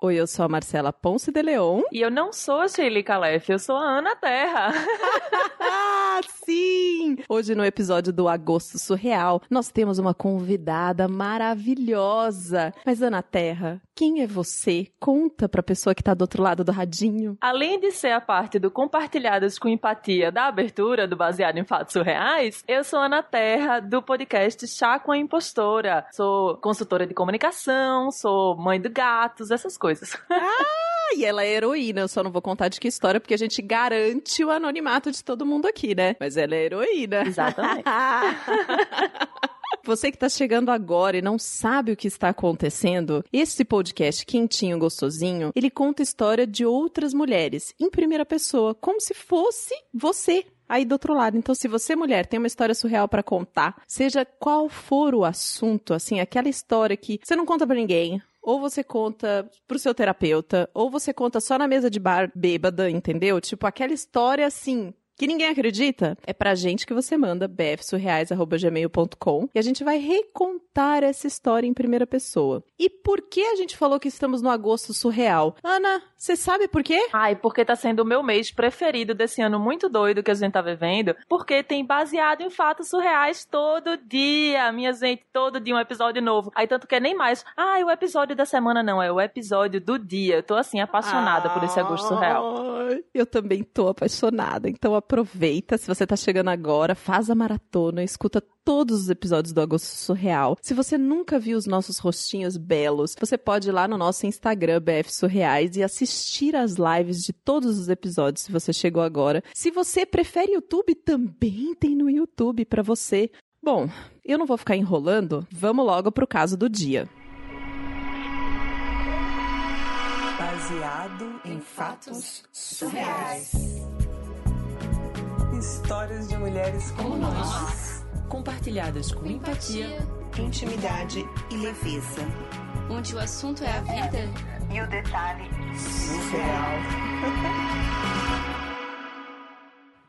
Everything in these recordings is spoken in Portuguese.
Oi, eu sou a Marcela Ponce de Leon. E eu não sou a Shirley Calef, eu sou a Ana Terra. ah, sim! Hoje no episódio do Agosto Surreal, nós temos uma convidada maravilhosa. Mas Ana Terra, quem é você? Conta pra pessoa que tá do outro lado do radinho. Além de ser a parte do Compartilhadas com Empatia da abertura do Baseado em Fatos Surreais, eu sou Ana Terra, do podcast Chá com a Impostora. Sou consultora de comunicação, sou mãe de gatos, essas coisas coisas. Ah, e ela é heroína. Eu só não vou contar de que história, porque a gente garante o anonimato de todo mundo aqui, né? Mas ela é heroína. Exatamente. Você que está chegando agora e não sabe o que está acontecendo, esse podcast quentinho, gostosinho, ele conta a história de outras mulheres em primeira pessoa, como se fosse você aí do outro lado. Então, se você, mulher, tem uma história surreal para contar, seja qual for o assunto, assim, aquela história que você não conta para ninguém, ou você conta pro seu terapeuta, ou você conta só na mesa de bar bêbada, entendeu? Tipo, aquela história assim, que ninguém acredita, é pra gente que você manda bfsurreais.gmail.com e a gente vai recontar essa história em primeira pessoa. E por que a gente falou que estamos no agosto surreal? Ana, você sabe por quê? Ai, porque tá sendo o meu mês preferido desse ano muito doido que a gente tá vivendo, porque tem baseado em fatos surreais todo dia, minha gente, todo dia um episódio novo. Aí tanto que é nem mais, ah, o episódio da semana não, é o episódio do dia. Eu tô assim apaixonada ah, por esse agosto surreal. Eu também tô apaixonada, então aproveita, se você tá chegando agora, faz a maratona, escuta todos os episódios do Agosto Surreal. Se você nunca viu os nossos rostinhos belos, você pode ir lá no nosso Instagram, BF Surreais, e assistir as lives de todos os episódios, se você chegou agora. Se você prefere YouTube, também tem no YouTube para você. Bom, eu não vou ficar enrolando, vamos logo pro caso do dia. Baseado em fatos surreais. Histórias de mulheres como, como nós. nós. Compartilhadas com empatia, empatia, intimidade e leveza. Onde o assunto é a vida e o detalhe surreal.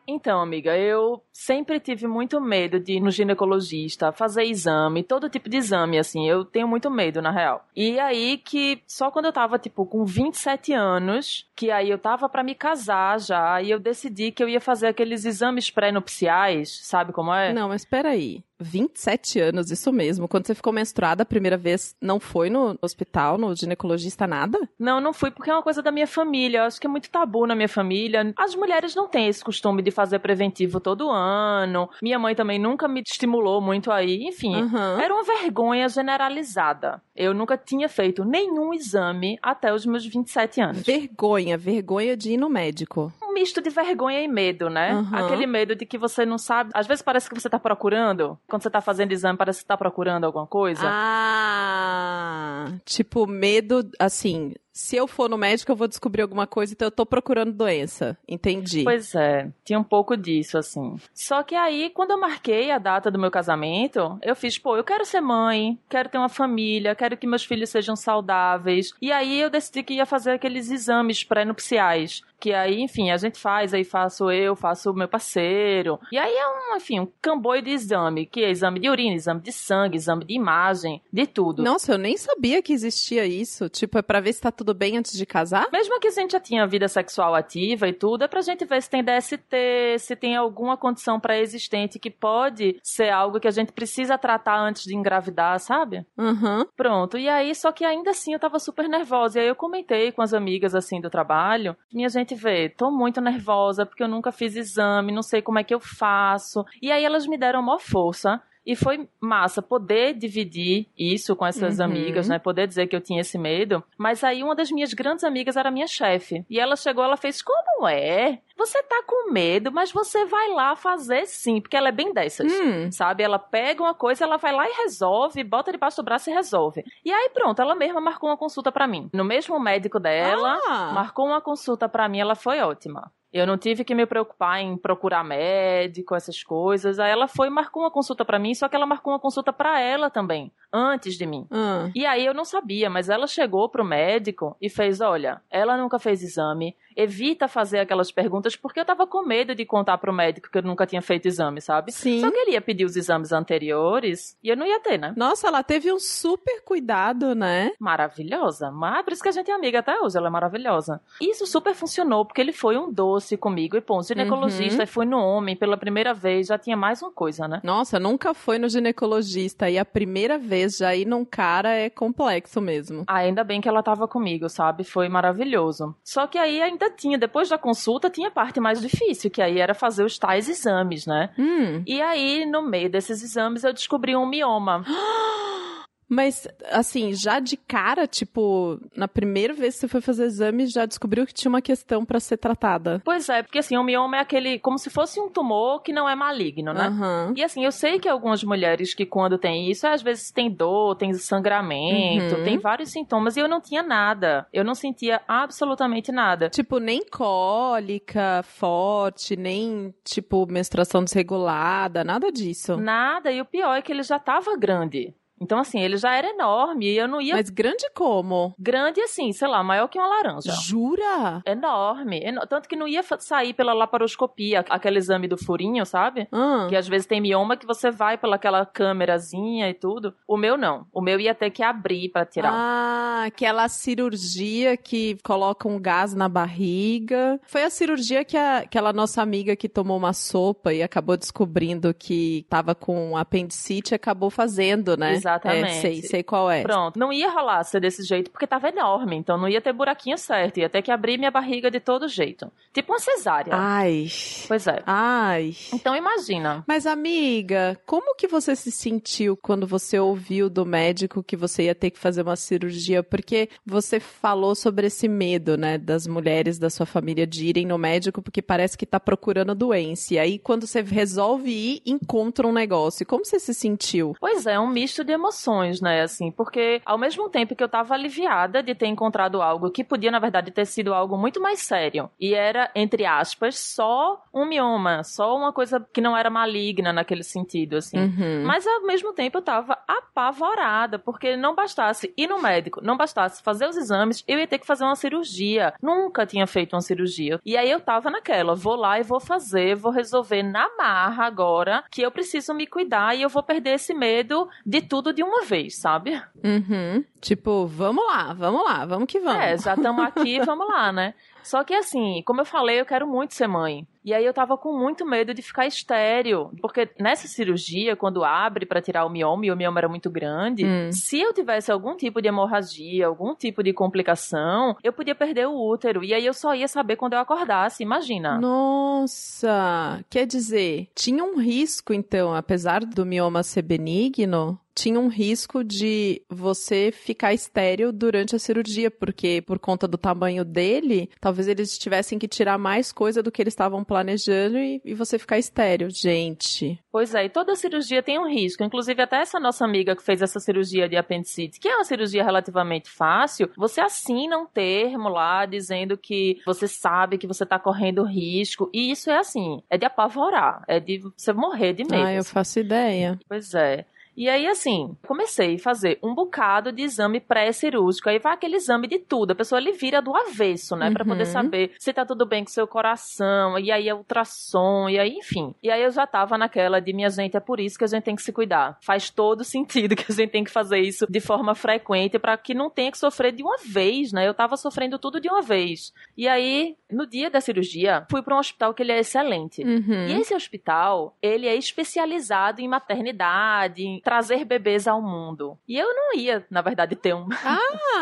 Então, amiga, eu sempre tive muito medo de ir no ginecologista, fazer exame, todo tipo de exame, assim. Eu tenho muito medo, na real. E aí que só quando eu tava, tipo, com 27 anos, que aí eu tava para me casar já, e eu decidi que eu ia fazer aqueles exames pré-nupciais, sabe como é? Não, mas peraí. 27 anos, isso mesmo. Quando você ficou menstruada a primeira vez, não foi no hospital, no ginecologista, nada? Não, não fui, porque é uma coisa da minha família. Eu acho que é muito tabu na minha família. As mulheres não têm esse costume de fazer preventivo todo ano. Minha mãe também nunca me estimulou muito aí. Enfim, uhum. era uma vergonha generalizada. Eu nunca tinha feito nenhum exame até os meus 27 anos. Vergonha, vergonha de ir no médico um misto de vergonha e medo, né? Uhum. Aquele medo de que você não sabe. Às vezes parece que você tá procurando. Quando você tá fazendo exame, parece que você tá procurando alguma coisa. Ah! Tipo, medo, assim, se eu for no médico, eu vou descobrir alguma coisa, então eu tô procurando doença. Entendi. Pois é, tinha um pouco disso, assim. Só que aí, quando eu marquei a data do meu casamento, eu fiz, pô, eu quero ser mãe, quero ter uma família, quero que meus filhos sejam saudáveis. E aí eu decidi que ia fazer aqueles exames pré-nupciais. Que aí, enfim, a gente faz, aí faço eu, faço o meu parceiro. E aí é um, enfim, um camboio de exame, que é exame de urina, exame de sangue, exame de imagem, de tudo. Nossa, eu nem sabia que existia isso. Tipo, é pra ver se tá tudo bem antes de casar? Mesmo que a gente já tinha vida sexual ativa e tudo, é pra gente ver se tem DST, se tem alguma condição pré-existente que pode ser algo que a gente precisa tratar antes de engravidar, sabe? Uhum. Pronto. E aí, só que ainda assim eu tava super nervosa. E aí eu comentei com as amigas assim do trabalho. Minha gente gente vê, tô muito nervosa porque eu nunca fiz exame, não sei como é que eu faço. E aí elas me deram maior força. E foi massa poder dividir isso com essas uhum. amigas, né? Poder dizer que eu tinha esse medo. Mas aí uma das minhas grandes amigas era minha chefe. E ela chegou, ela fez: Como é? Você tá com medo, mas você vai lá fazer sim. Porque ela é bem dessas, hum. sabe? Ela pega uma coisa, ela vai lá e resolve, bota debaixo do braço e resolve. E aí pronto, ela mesma marcou uma consulta para mim. No mesmo médico dela, ah. marcou uma consulta para mim, ela foi ótima. Eu não tive que me preocupar em procurar médico, essas coisas. Aí ela foi e marcou uma consulta para mim, só que ela marcou uma consulta para ela também, antes de mim. Hum. E aí eu não sabia, mas ela chegou pro médico e fez: olha, ela nunca fez exame, evita fazer aquelas perguntas porque eu tava com medo de contar pro médico que eu nunca tinha feito exame, sabe? Sim. Só que ele ia pedir os exames anteriores e eu não ia ter, né? Nossa, ela teve um super cuidado, né? Maravilhosa. Mas por isso que a gente é amiga até hoje, ela é maravilhosa. E isso super funcionou, porque ele foi um doce comigo. E, pô, um ginecologista Uhum. foi no homem pela primeira vez, já tinha mais uma coisa, né? Nossa, nunca foi no ginecologista e a primeira vez já ir num cara é complexo mesmo. Ah, ainda bem que ela tava comigo, sabe? Foi maravilhoso. Só que aí ainda tinha, depois da consulta, tinha a parte mais difícil, que aí era fazer os tais exames, né? Hum, E aí, no meio desses exames, eu descobri um mioma. mas assim, já de cara, tipo, na primeira vez que você foi fazer exame, já descobriu que tinha uma questão pra ser tratada. Pois é, porque assim, o mioma é aquele, como se fosse um tumor que não é maligno, né? Aham. E assim, eu sei que algumas mulheres que quando tem isso, às vezes tem dor, tem sangramento, Uhum. tem vários sintomas, e eu não tinha nada. Eu não sentia absolutamente nada. Tipo, nem cólica forte, nem, tipo, menstruação desregulada, nada disso. Nada, e o pior é que ele já tava grande. Então, assim, ele já era enorme e eu não ia. Mas grande como? Grande assim, sei lá, maior que uma laranja. Jura? Enorme. eno- Tanto que não ia sair pela laparoscopia, aquele exame do furinho, sabe? Ah. Que às vezes tem mioma que você vai pela aquela câmerazinha e tudo. O meu não. O meu ia ter que abrir pra tirar. Ah, aquela cirurgia que coloca um gás na barriga. Foi a cirurgia que a- aquela nossa amiga que tomou uma sopa e acabou descobrindo que tava com apendicite acabou fazendo, né? Exatamente. É, sei, sei qual é. Pronto, não ia rolar ser desse jeito porque tava enorme, então não ia ter buraquinho certo, ia ter que abrir minha barriga de todo jeito. Tipo uma cesárea. Ai. Pois é. Ai. Então imagina. Mas amiga, como que você se sentiu quando você ouviu do médico que você ia ter que fazer uma cirurgia? Porque você falou sobre esse medo, né, das mulheres da sua família de irem no médico porque parece que tá procurando doença. E aí quando você resolve ir, encontra um negócio. Como você se sentiu? Pois é, um misto de emoções, né? Assim, porque ao mesmo tempo que eu tava aliviada de ter encontrado algo que podia, na verdade, ter sido algo muito mais sério. E era, entre aspas, só um mioma, só uma coisa que não era maligna naquele sentido, assim. Uhum. Mas ao mesmo tempo eu tava apavorada, porque não bastasse ir no médico, não bastasse fazer os exames, eu ia ter que fazer uma cirurgia. Nunca tinha feito uma cirurgia. E aí eu tava naquela, vou lá e vou fazer, vou resolver na marra agora que eu preciso me cuidar e eu vou perder esse medo de tudo de uma vez, sabe? Uhum. Tipo, vamos lá, vamos lá, vamos que vamos. É, já estamos aqui, vamos lá, né? Só que assim, como eu falei, eu quero muito ser mãe. E aí eu tava com muito medo de ficar estéreo, porque nessa cirurgia, quando abre pra tirar o mioma, e o mioma era muito grande, Hum. se eu tivesse algum tipo de hemorragia, algum tipo de complicação, eu podia perder o útero. E aí eu só ia saber quando eu acordasse, imagina. Nossa, quer dizer, tinha um risco então, apesar do mioma ser benigno, tinha um risco de você ficar estéril durante a cirurgia, porque por conta do tamanho dele, talvez eles tivessem que tirar mais coisa do que eles estavam planejando e, e você ficar estéril. Gente, Pois é, e toda cirurgia tem um risco. Inclusive, até essa nossa amiga que fez essa cirurgia de apendicite, que é uma cirurgia relativamente fácil, você assina um termo lá dizendo que você sabe que você tá correndo risco. E isso é assim, é de apavorar, é de você morrer de medo. ah, eu faço ideia. Pois é. E aí, assim, comecei a fazer um bocado de exame pré-cirúrgico. Aí vai aquele exame de tudo. A pessoa ele vira do avesso, né? Pra poder Uhum. saber se tá tudo bem com o seu coração. E aí é ultrassom. E aí, enfim. E aí eu já tava naquela de minha gente, é por isso que a gente tem que se cuidar. Faz todo sentido que a gente tem que fazer isso de forma frequente pra que não tenha que sofrer de uma vez, né? Eu tava sofrendo tudo de uma vez. E aí, no dia da cirurgia, fui pra um hospital que ele é excelente. Uhum. E esse hospital, ele é especializado em maternidade, trazer bebês ao mundo. E eu não ia, na verdade, ter um.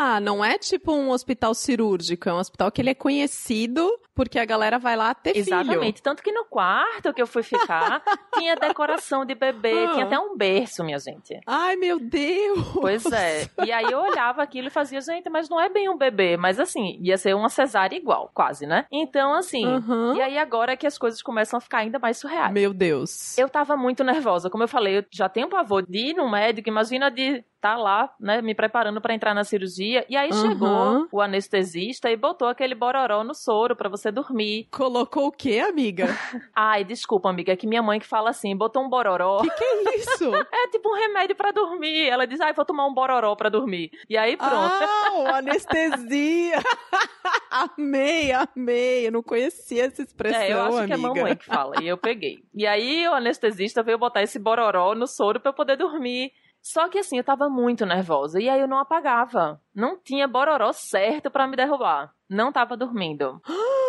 Ah, não é tipo um hospital cirúrgico, é um hospital que ele é conhecido porque a galera vai lá ter filho. Exatamente. Tanto que no quarto que eu fui ficar, tinha decoração de bebê, Ah. tinha até um berço, minha gente. Ai, meu Deus! Pois é. E aí eu olhava aquilo e fazia, gente, mas não é bem um bebê, mas assim, ia ser uma cesárea igual, quase, né? Então, assim. Aham. E aí agora é que as coisas começam a ficar ainda mais surreais. Meu Deus. Eu tava muito nervosa. Como eu falei, eu já tenho pavor de ir no médico. Imagina de estar lá, né, me preparando pra entrar na cirurgia. E aí Aham. chegou o anestesista e botou aquele bororó no soro pra você dormir. Colocou o quê, amiga? Ai, desculpa, amiga, é que minha mãe que fala assim, botou um bororó. que que é isso? É tipo um remédio pra dormir. Ela diz, ai, vou tomar um bororó pra dormir. E aí pronto. Ah, o anestesia. amei, amei. Eu não conhecia essa expressão, É, eu acho amiga. que é mamãe que fala. E eu peguei. E aí o anestesista veio botar esse bororó no soro pra eu poder dormir. Só que assim, eu tava muito nervosa. E aí eu não apagava. Não tinha bororó certo pra me derrubar. Não tava dormindo.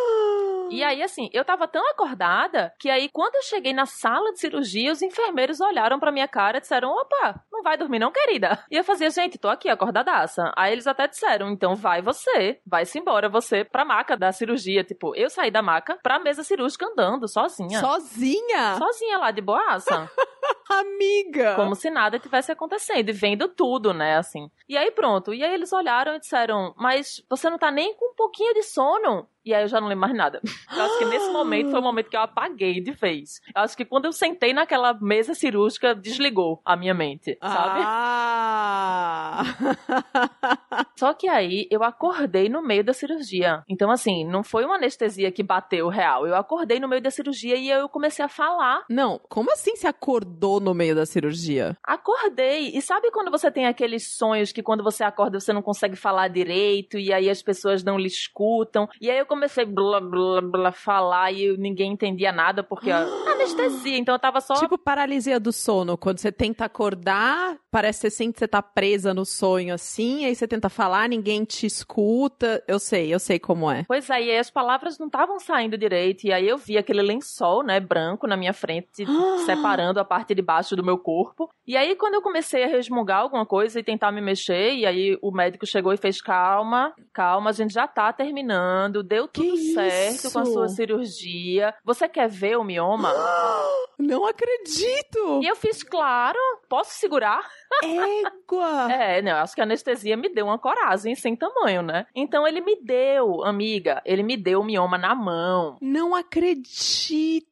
E aí, assim, eu tava tão acordada que aí, quando eu cheguei na sala de cirurgia, os enfermeiros olharam pra minha cara e disseram: opa, não vai dormir, não, querida? E eu fazia, gente, tô aqui, acordadaça. Aí eles até disseram: então vai você, vai-se embora, você pra maca da cirurgia. Tipo, eu saí da maca pra mesa cirúrgica andando, sozinha. Sozinha? Sozinha lá de boaça. Amiga! Como se nada tivesse acontecendo e vendo tudo, né, assim. E aí pronto. E aí eles olharam e disseram: Mas você não tá nem com um pouquinho de sono? E aí eu já não lembro mais nada. Eu acho que nesse momento foi o momento que eu apaguei de vez. Eu acho que quando eu sentei naquela mesa cirúrgica, desligou a minha mente, sabe? Ah! Só que aí eu acordei no meio da cirurgia. Então, assim, não foi uma anestesia que bateu real. Eu acordei no meio da cirurgia e eu comecei a falar. Não, como assim se acordou no meio da cirurgia? Acordei. E sabe quando você tem aqueles sonhos que quando você acorda você não consegue falar direito e aí as pessoas não lhe escutam? E aí eu comecei blá blá blá falar e ninguém entendia nada porque anestesia. Então eu tava só Tipo paralisia do sono, quando você tenta acordar, parece que você sente que você tá presa no sonho assim, aí você tenta falar, ninguém te escuta. Eu sei, eu sei como é. Pois é, e aí as palavras não estavam saindo direito, e aí eu vi aquele lençol, né, branco na minha frente, separando a parte de baixo do meu corpo. E aí, quando eu comecei a resmungar alguma coisa e tentar me mexer, e aí o médico chegou e fez: calma, calma, a gente já tá terminando, deu tudo Que certo com a isso? sua cirurgia. Você quer ver o mioma? Não acredito! e eu fiz, claro, posso segurar? Égua! É? Eu acho que a anestesia me deu uma coragem sem tamanho, né? Então ele me deu, amiga, ele me deu o mioma na mão. Não acredito!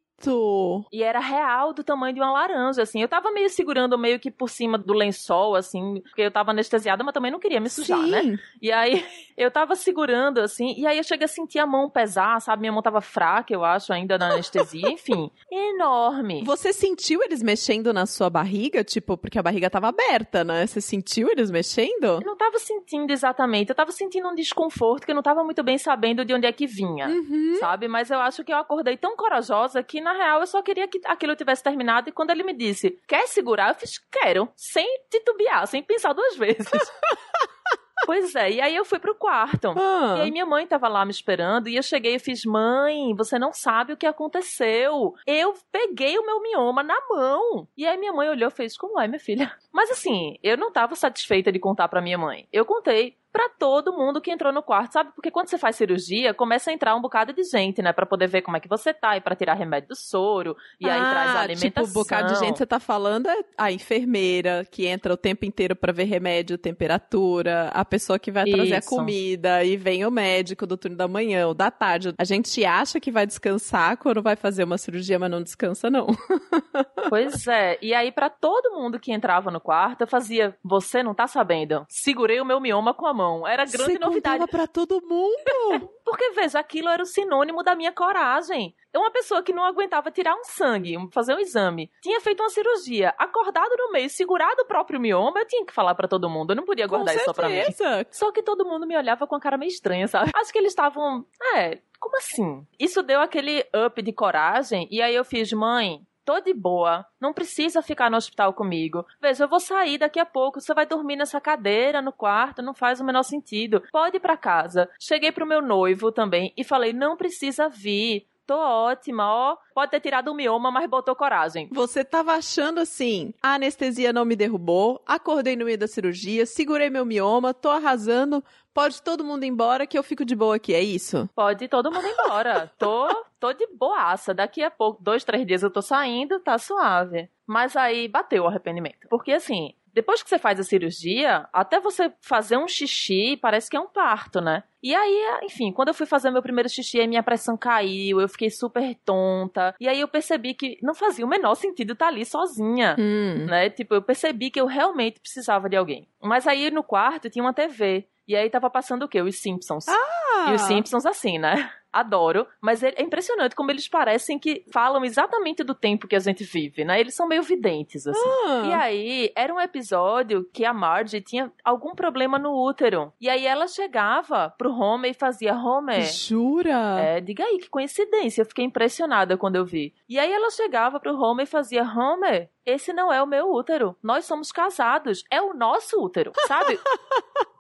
E era real do tamanho de uma laranja, assim. Eu tava meio segurando meio que por cima do lençol, assim, porque eu tava anestesiada, mas também não queria me sujar, Sim. né? E aí eu tava segurando, assim, e aí eu cheguei a sentir a mão pesar, sabe? Minha mão tava fraca, eu acho, ainda na anestesia, enfim. Enorme. Você sentiu eles mexendo na sua barriga? Tipo, porque a barriga tava aberta, né? Você sentiu eles mexendo? Eu não tava sentindo exatamente, eu tava sentindo um desconforto que eu não tava muito bem sabendo de onde é que vinha. Uhum. sabe? Mas eu acho que eu acordei tão corajosa que, na real, eu só queria que aquilo tivesse terminado. E quando ele me disse, quer segurar? Eu fiz, quero. Sem titubear, sem pensar duas vezes. pois é, e aí eu fui pro quarto. Ah. E aí minha mãe tava lá me esperando e eu cheguei e fiz, mãe, você não sabe o que aconteceu. Eu peguei o meu mioma na mão. E aí minha mãe olhou e fez, como é, minha filha? Mas assim, eu não tava satisfeita de contar pra minha mãe. Eu contei pra todo mundo que entrou no quarto, sabe? Porque quando você faz cirurgia, começa a entrar um bocado de gente, né? Pra poder ver como é que você tá e pra tirar remédio do soro. E aí ah, traz a alimentação. Tipo, um bocado de gente você tá falando é a enfermeira que entra o tempo inteiro pra ver remédio, temperatura, a pessoa que vai trazer a Isso. comida, e vem o médico do turno da manhã, o da tarde. A gente acha que vai descansar quando vai fazer uma cirurgia, mas não descansa, não. Pois é. E aí, pra todo mundo que entrava no quarto, eu fazia, você não tá sabendo? Segurei o meu mioma com a mão. Era grande você novidade. pra todo mundo. Porque, veja, aquilo era o sinônimo da minha coragem. É uma pessoa que não aguentava tirar um sangue, fazer um exame, tinha feito uma cirurgia, acordado no meio, segurado o próprio mioma, eu tinha que falar pra todo mundo. Eu não podia guardar com isso só pra mim. certeza. Só que todo mundo me olhava com a cara meio estranha, sabe? Acho que eles estavam. É, como assim? Isso deu aquele up de coragem, e aí eu fiz, mãe. Tô de boa, não precisa ficar no hospital comigo. Veja, eu vou sair daqui a pouco, você vai dormir nessa cadeira no quarto, não faz o menor sentido. Pode ir pra casa. Cheguei pro meu noivo também e falei: não precisa vir. Tô ótima, ó. Pode ter tirado o mioma, mas botou coragem. Você tava achando assim, a anestesia não me derrubou, acordei no meio da cirurgia, segurei meu mioma, tô arrasando, pode todo mundo ir embora que eu fico de boa aqui, é isso? Pode todo mundo embora. tô, tô de boaça. Daqui a pouco, dois, três dias eu tô saindo, tá suave. Mas aí bateu o arrependimento. Porque assim, depois que você faz a cirurgia, até você fazer um xixi, parece que é um parto, né? E aí, enfim, quando eu fui fazer meu primeiro xixi, aí minha pressão caiu, eu fiquei super tonta. E aí eu percebi que não fazia o menor sentido estar ali sozinha. Hum. Né? Tipo, eu percebi que eu realmente precisava de alguém. Mas aí no quarto tinha uma TV. E aí tava passando o quê? Os Simpsons. Ah, E os Simpsons assim, né? adoro, mas é impressionante como eles parecem que falam exatamente do tempo que a gente vive, né? Eles são meio videntes, assim. Ah. E aí, era um episódio que a Marge tinha algum problema no útero. E aí ela chegava pro Homer e fazia, Homer, Jura? é, diga aí, que coincidência. Eu fiquei impressionada quando eu vi. E aí ela chegava pro Homer e fazia: Homer, esse não é o meu útero. Nós somos casados. É o nosso útero, sabe?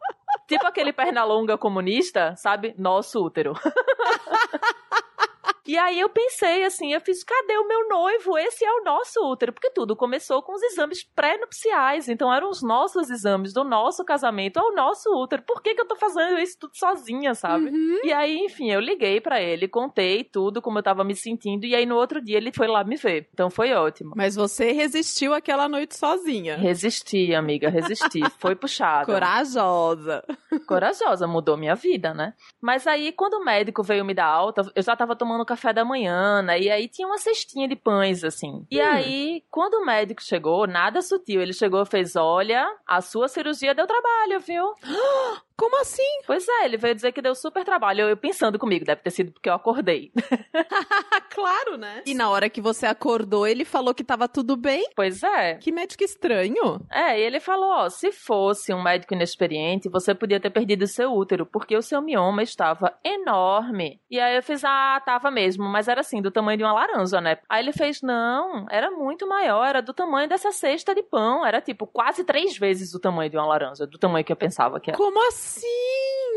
tipo aquele perna longa comunista, sabe? Nosso útero. E aí eu pensei assim, eu fiz, cadê o meu noivo? Esse é o nosso útero. Porque tudo começou com os exames pré-nupciais. Então eram os nossos exames do nosso casamento ao nosso útero. Por que, que eu tô fazendo isso tudo sozinha, sabe? Uhum. E aí, enfim, eu liguei pra ele, contei tudo, como eu tava me sentindo. E aí no outro dia ele foi lá me ver. Então foi ótimo. Mas você resistiu aquela noite sozinha. Resisti, amiga, resisti. Foi puxado. Corajosa. corajosa, mudou minha vida, né? Mas aí, quando o médico veio me dar alta, eu já tava tomando café da manhã, né? E aí tinha uma cestinha de pães, assim. E Hum. aí, quando o médico chegou, nada sutil, ele chegou e fez: Olha, a sua cirurgia deu trabalho, viu? Como assim? Pois é, ele veio dizer que deu super trabalho. Eu, eu pensando comigo, deve ter sido porque eu acordei. claro, né? E na hora que você acordou, ele falou que tava tudo bem? pois é. Que médico estranho. É, e ele falou, ó, se fosse um médico inexperiente, você podia ter perdido seu útero, porque o seu mioma estava enorme. E aí eu fiz, ah, tava mesmo, mas era assim, do tamanho de uma laranja, né? Aí ele fez, não, era muito maior, era do tamanho dessa cesta de pão, era tipo quase três vezes o tamanho de uma laranja, do tamanho que eu pensava que era. Como assim?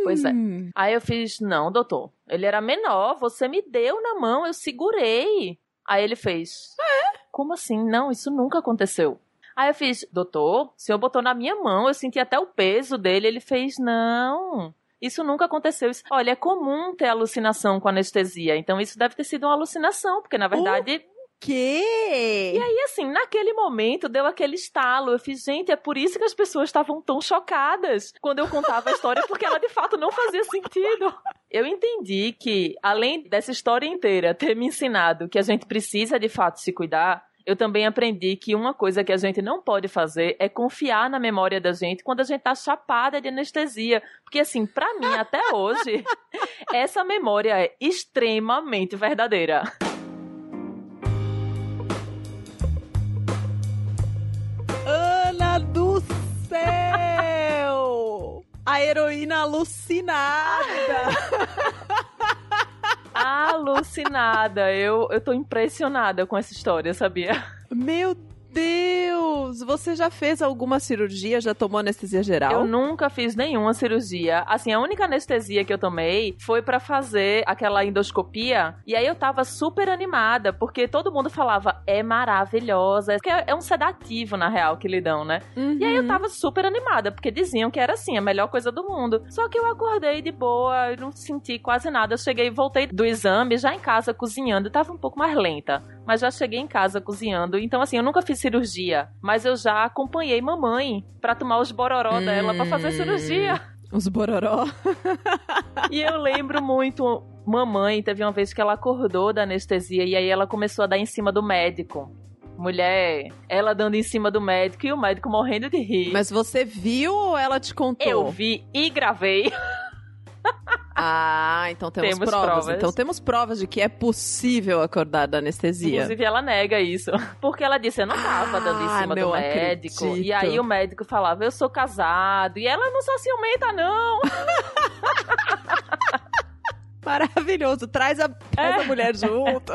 Pois é. Aí eu fiz, não, doutor, ele era menor, você me deu na mão, eu segurei. Aí ele fez, é? Como assim? Não, isso nunca aconteceu. Aí eu fiz, doutor, o senhor botou na minha mão, eu senti até o peso dele. Ele fez, não. Isso nunca aconteceu. Olha, é comum ter alucinação com anestesia. Então isso deve ter sido uma alucinação, porque na verdade. Que? E aí, assim, naquele momento deu aquele estalo. Eu fiz, gente, é por isso que as pessoas estavam tão chocadas quando eu contava a história, porque ela de fato não fazia sentido. Eu entendi que, além dessa história inteira ter me ensinado que a gente precisa de fato se cuidar, eu também aprendi que uma coisa que a gente não pode fazer é confiar na memória da gente quando a gente tá chapada de anestesia. Porque, assim, pra mim, até hoje, essa memória é extremamente verdadeira. A heroína alucinada! Alucinada. Eu, eu tô impressionada com essa história, sabia? Meu Deus! Você já fez alguma cirurgia? Já tomou anestesia geral? Eu nunca fiz nenhuma cirurgia. Assim, a única anestesia que eu tomei foi pra fazer aquela endoscopia. E aí eu tava super animada, porque todo mundo falava, é maravilhosa. Porque é um sedativo, na real, que lhe dão, né? Uhum. E aí eu tava super animada, porque diziam que era assim, a melhor coisa do mundo. Só que eu acordei de boa, eu não senti quase nada. Eu cheguei, voltei do exame, já em casa cozinhando, eu tava um pouco mais lenta. Mas já cheguei em casa cozinhando. Então, assim, eu nunca fiz cirurgia, mas eu já acompanhei mamãe pra tomar os bororó dela pra fazer Hum. cirurgia. Os bororó. E eu lembro muito, mamãe, teve uma vez que ela acordou da anestesia e aí ela começou a dar em cima do médico. Mulher, ela dando em cima do médico e o médico morrendo de rir. Mas você viu ou ela te contou? eu vi e gravei. Ah, então temos, Temos provas. provas. Então temos provas de que é possível acordar da anestesia. Inclusive, ela nega isso. Porque ela disse, eu não tava Ah, dando em cima não do médico. acredito. E aí o médico falava, eu sou casado. E ela não sou ciumenta, não. Maravilhoso. Traz a, traz É. a mulher junto.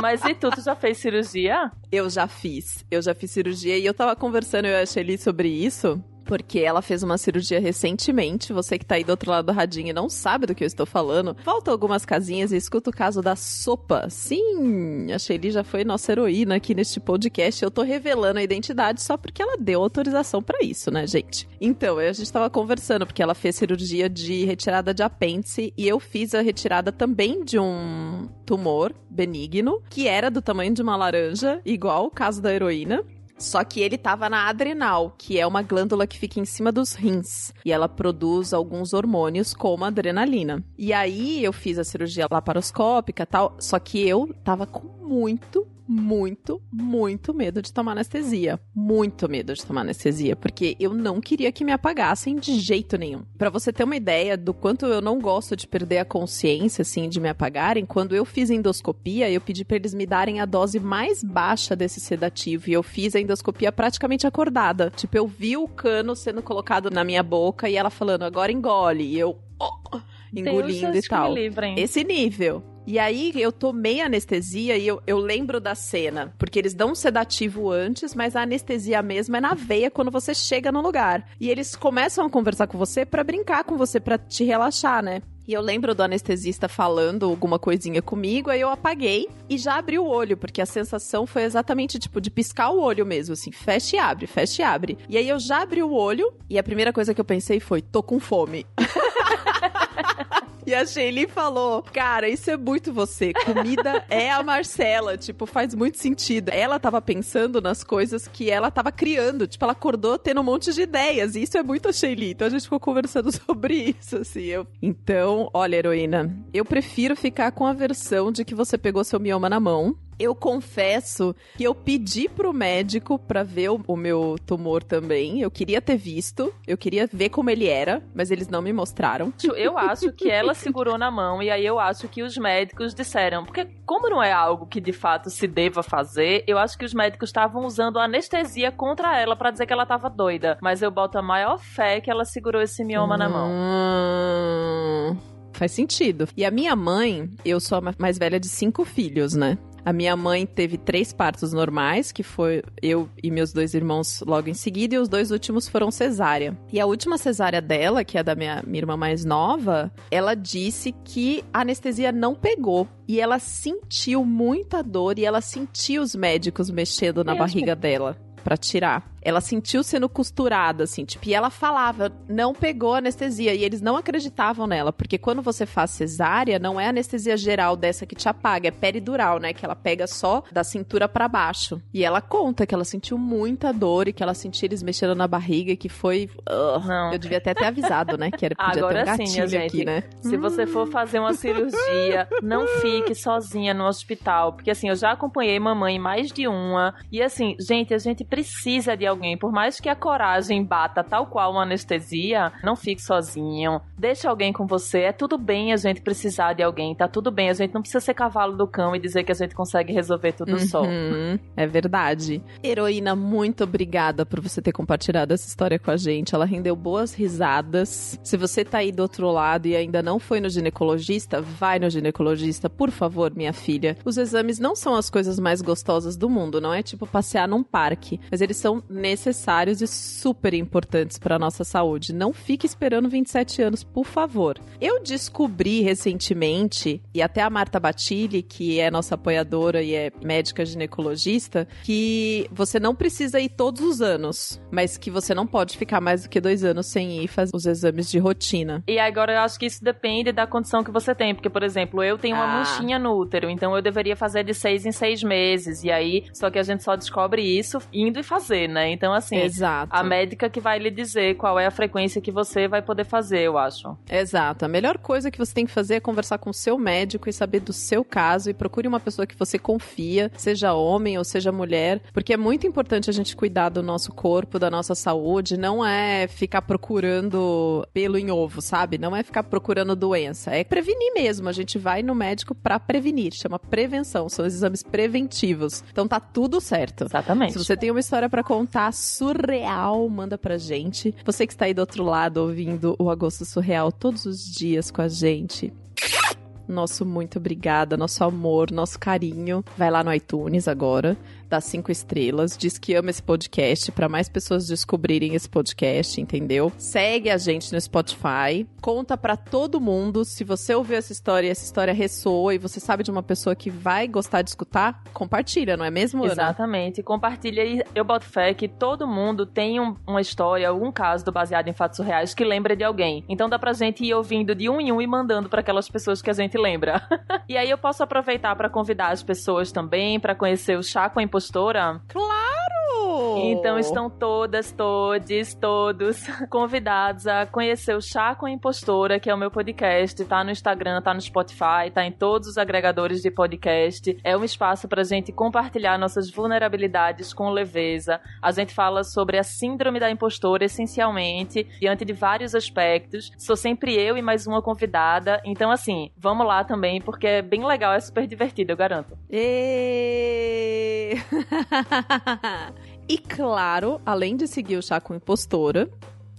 Mas e tu, tu já fez cirurgia? Eu já fiz. Eu já fiz cirurgia e eu tava conversando eu e a Shelly sobre isso. Porque ela fez uma cirurgia recentemente. Você que tá aí do outro lado do radinho e não sabe do que eu estou falando, volta algumas casinhas e escuta o caso da sopa. Sim, a Shelly já foi nossa heroína aqui neste podcast. Eu tô revelando a identidade só porque ela deu autorização pra isso, né, gente? Então, a gente tava conversando porque ela fez cirurgia de retirada de apêndice e eu fiz a retirada também de um tumor benigno, que era do tamanho de uma laranja, igual o caso da heroína. Só que ele tava na adrenal, que é uma glândula que fica em cima dos rins. E ela produz alguns hormônios, como adrenalina. E aí eu fiz a cirurgia laparoscópica tal. Só que eu tava com muito muito, muito medo de tomar anestesia. Muito medo de tomar anestesia, porque eu não queria que me apagassem de jeito nenhum. Pra você ter uma ideia do quanto eu não gosto de perder a consciência, assim, de me apagarem, quando eu fiz endoscopia, eu pedi pra eles me darem a dose mais baixa desse sedativo. E eu fiz a endoscopia praticamente acordada. Tipo, eu vi o cano sendo colocado na minha boca e ela falando, agora engole. E eu. oh, engolindo Deus e tal. Esse nível. E aí eu tomei anestesia e eu, eu lembro da cena. Porque eles dão um sedativo antes, mas a anestesia mesmo é na veia quando você chega no lugar. E eles começam a conversar com você pra brincar com você, pra te relaxar, né? E eu lembro do anestesista falando alguma coisinha comigo, aí eu apaguei e já abri o olho, porque a sensação foi exatamente tipo de piscar o olho mesmo, assim, fecha e abre, fecha e abre. E aí eu já abri o olho e a primeira coisa que eu pensei foi: tô com fome. E a Shelly falou: Cara, isso é muito você. Comida é a Marcela. Tipo, faz muito sentido. Ela tava pensando nas coisas que ela tava criando. Tipo, ela acordou tendo um monte de ideias. E isso é muito a Shelly. Então a gente ficou conversando sobre isso, assim. Eu... Então, olha, heroína, eu prefiro ficar com a versão de que você pegou seu mioma na mão. Eu confesso que eu pedi pro médico pra ver o, o meu tumor também. Eu queria ter visto, eu queria ver como ele era, mas eles não me mostraram. Eu acho que ela segurou na mão e aí eu acho que os médicos disseram, porque como não é algo que de fato se deva fazer, eu acho que os médicos estavam usando anestesia contra ela pra dizer que ela tava doida. Mas eu boto a maior fé que ela segurou esse mioma na mão. Hum, Faz sentido. E a minha mãe, eu sou a mais velha de cinco filhos, né? A minha mãe teve três partos normais, que foi eu e meus dois irmãos logo em seguida, e os dois últimos foram cesárea. E a última cesárea dela, que é a da minha, minha irmã mais nova, ela disse que a anestesia não pegou. E ela sentiu muita dor e ela sentiu os médicos mexendo na barriga dela pra tirar. Ela sentiu sendo costurada, assim, tipo, e ela falava, não pegou anestesia. E eles não acreditavam nela, porque quando você faz cesárea, não é anestesia geral dessa que te apaga, é peridural, né? Que ela pega só da cintura pra baixo. E ela conta que ela sentiu muita dor e que ela sentiu eles mexendo na barriga e que foi. Ugh. Não. Eu devia até ter avisado, né? Que era, podia Agora ter um sim, gatilho aqui, gente. né? Se você for fazer uma cirurgia, não fique sozinha no hospital. Porque assim, eu já acompanhei mamãe mais de uma. E assim, gente, a gente precisa de alguém. Por mais que a coragem bata tal qual uma anestesia, não fique sozinho. Deixa alguém com você. É tudo bem a gente precisar de alguém. Tá tudo bem. A gente não precisa ser cavalo do cão e dizer que a gente consegue resolver tudo só. Uhum, é verdade. Heroína, muito obrigada por você ter compartilhado essa história com a gente. Ela rendeu boas risadas. Se você tá aí do outro lado e ainda não foi no ginecologista, vai no ginecologista, por favor, minha filha. Os exames não são as coisas mais gostosas do mundo, não é tipo passear num parque, mas eles são necessários e super importantes para nossa saúde. Não fique esperando 27 anos, por favor. Eu descobri recentemente, e até a Marta Batilli, que é nossa apoiadora e é médica ginecologista, que você não precisa ir todos os anos, mas que você não pode ficar mais do que dois anos sem ir fazer os exames de rotina. E agora eu acho que isso depende da condição que você tem. Porque, por exemplo, eu tenho uma Ah. manchinha no útero, então eu deveria fazer de seis em seis meses. E aí, só que a gente só descobre isso indo e fazer, né? Então, assim, Exato. a médica que vai lhe dizer qual é a frequência que você vai poder fazer, eu acho. Exato. A melhor coisa que você tem que fazer é conversar com o seu médico e saber do seu caso e procure uma pessoa que você confia, seja homem ou seja mulher, porque é muito importante a gente cuidar do nosso corpo, da nossa saúde, não é ficar procurando pelo em ovo, sabe? Não é ficar procurando doença, é prevenir mesmo. A gente vai no médico pra prevenir, chama prevenção, são os exames preventivos. Então tá tudo certo. Exatamente. Se você tem uma história pra contar surreal, manda pra gente. Você que está aí do outro lado ouvindo o Agosto Surreal todos os dias com a gente. Nosso muito obrigada, nosso amor, nosso carinho. Vai lá no iTunes agora, dá cinco estrelas, diz que ama esse podcast pra mais pessoas descobrirem esse podcast, entendeu? Segue a gente no Spotify, conta pra todo mundo. Se você ouviu essa história e essa história ressoa e você sabe de uma pessoa que vai gostar de escutar, compartilha, não é mesmo, Ana? Exatamente. Compartilha e eu boto fé que todo mundo tem um- uma história, algum caso do baseado em fatos reais que lembra de alguém. Então dá pra gente ir ouvindo de um em um e mandando pra aquelas pessoas que a gente lembra. e aí eu posso aproveitar pra convidar as pessoas também pra conhecer o Chá com a Impostora. Claro! Então estão todas, todes, todos convidados a conhecer o Chá com a Impostora, que é o meu podcast. Tá no Instagram, tá no Spotify, tá em todos os agregadores de podcast. É um espaço pra gente compartilhar nossas vulnerabilidades com leveza. A gente fala sobre a síndrome da impostora, essencialmente, diante de vários aspectos. Sou sempre eu e mais uma convidada. Então, assim, vamos lá também, porque é bem legal, é super divertido, eu garanto. E... e claro, além de seguir o Chá com Impostora,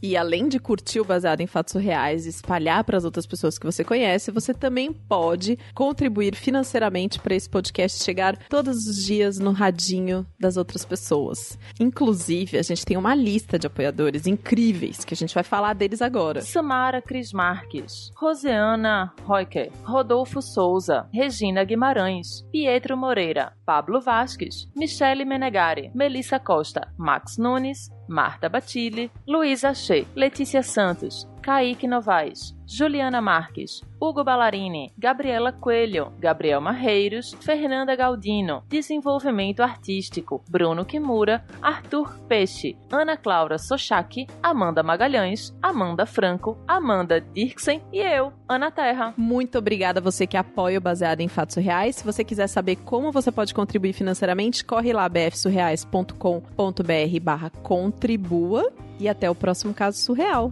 e além de curtir o Baseado em Fatos Reais e espalhar para as outras pessoas que você conhece, você também pode contribuir financeiramente para esse podcast chegar todos os dias no radinho das outras pessoas. Inclusive, a gente tem uma lista de apoiadores incríveis que a gente vai falar deles agora. Samara Cris Marques, Roseana Roiker, Rodolfo Souza, Regina Guimarães, Pietro Moreira, Pablo Vasques, Michele Menegari, Melissa Costa, Max Nunes, Marta Batilli, Luísa Che, Letícia Santos, Kaique Novaes, Juliana Marques, Hugo Ballarini, Gabriela Coelho, Gabriel Marreiros, Fernanda Galdino, Desenvolvimento Artístico, Bruno Kimura, Arthur Peixe, Ana Cláudia Sochaki, Amanda Magalhães, Amanda Franco, Amanda Dirksen e eu, Ana Terra. Muito obrigada a você que apoia o Baseado em Fatos Reais. Se você quiser saber como você pode contribuir financeiramente, corre lá bfsurreais.com.br barra contribua e até o próximo caso surreal.